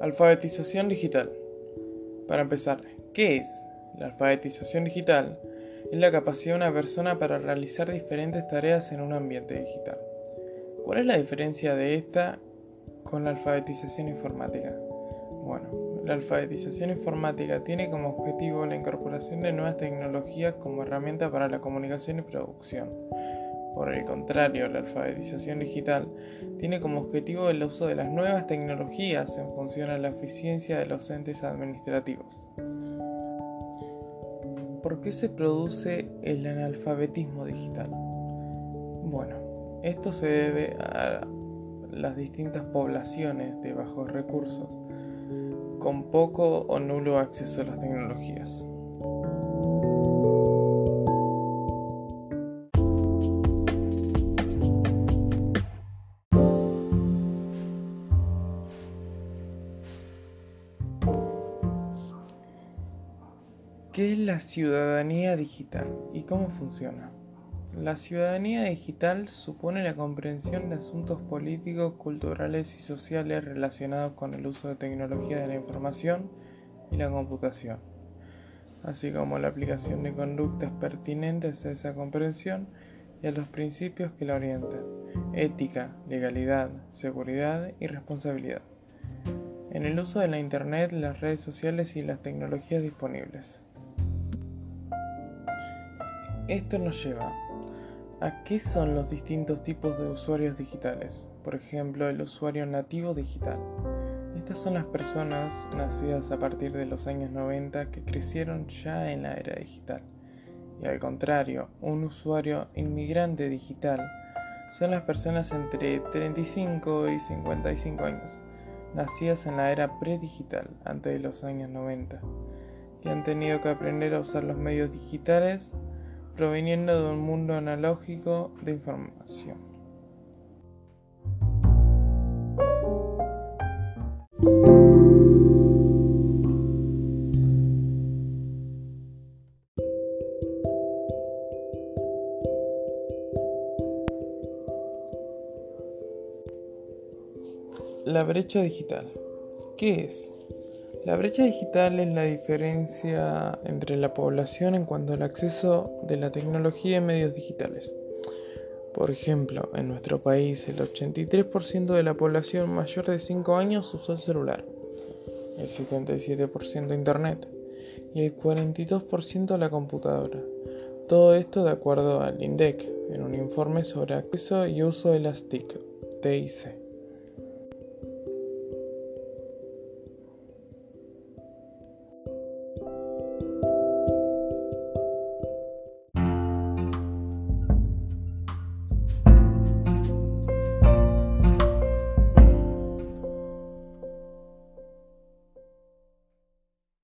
Alfabetización digital. Para empezar, ¿qué es? La alfabetización digital es la capacidad de una persona para realizar diferentes tareas en un ambiente digital. ¿Cuál es la diferencia de esta con la alfabetización informática? Bueno, la alfabetización informática tiene como objetivo la incorporación de nuevas tecnologías como herramienta para la comunicación y producción por el contrario, la alfabetización digital tiene como objetivo el uso de las nuevas tecnologías en función a la eficiencia de los entes administrativos. ¿Por qué se produce el analfabetismo digital? Bueno, esto se debe a las distintas poblaciones de bajos recursos con poco o nulo acceso a las tecnologías. ¿Qué es la ciudadanía digital y cómo funciona? La ciudadanía digital supone la comprensión de asuntos políticos, culturales y sociales relacionados con el uso de tecnología de la información y la computación, así como la aplicación de conductas pertinentes a esa comprensión y a los principios que la orientan, ética, legalidad, seguridad y responsabilidad, en el uso de la Internet, las redes sociales y las tecnologías disponibles. Esto nos lleva a qué son los distintos tipos de usuarios digitales. Por ejemplo, el usuario nativo digital. Estas son las personas nacidas a partir de los años 90 que crecieron ya en la era digital. Y al contrario, un usuario inmigrante digital son las personas entre 35 y 55 años, nacidas en la era predigital, antes de los años 90, que han tenido que aprender a usar los medios digitales proveniendo de un mundo analógico de información. La brecha digital. ¿Qué es? La brecha digital es la diferencia entre la población en cuanto al acceso de la tecnología y medios digitales. Por ejemplo, en nuestro país el 83% de la población mayor de 5 años usó el celular, el 77% Internet y el 42% la computadora. Todo esto de acuerdo al INDEC, en un informe sobre acceso y uso de las TIC, TIC.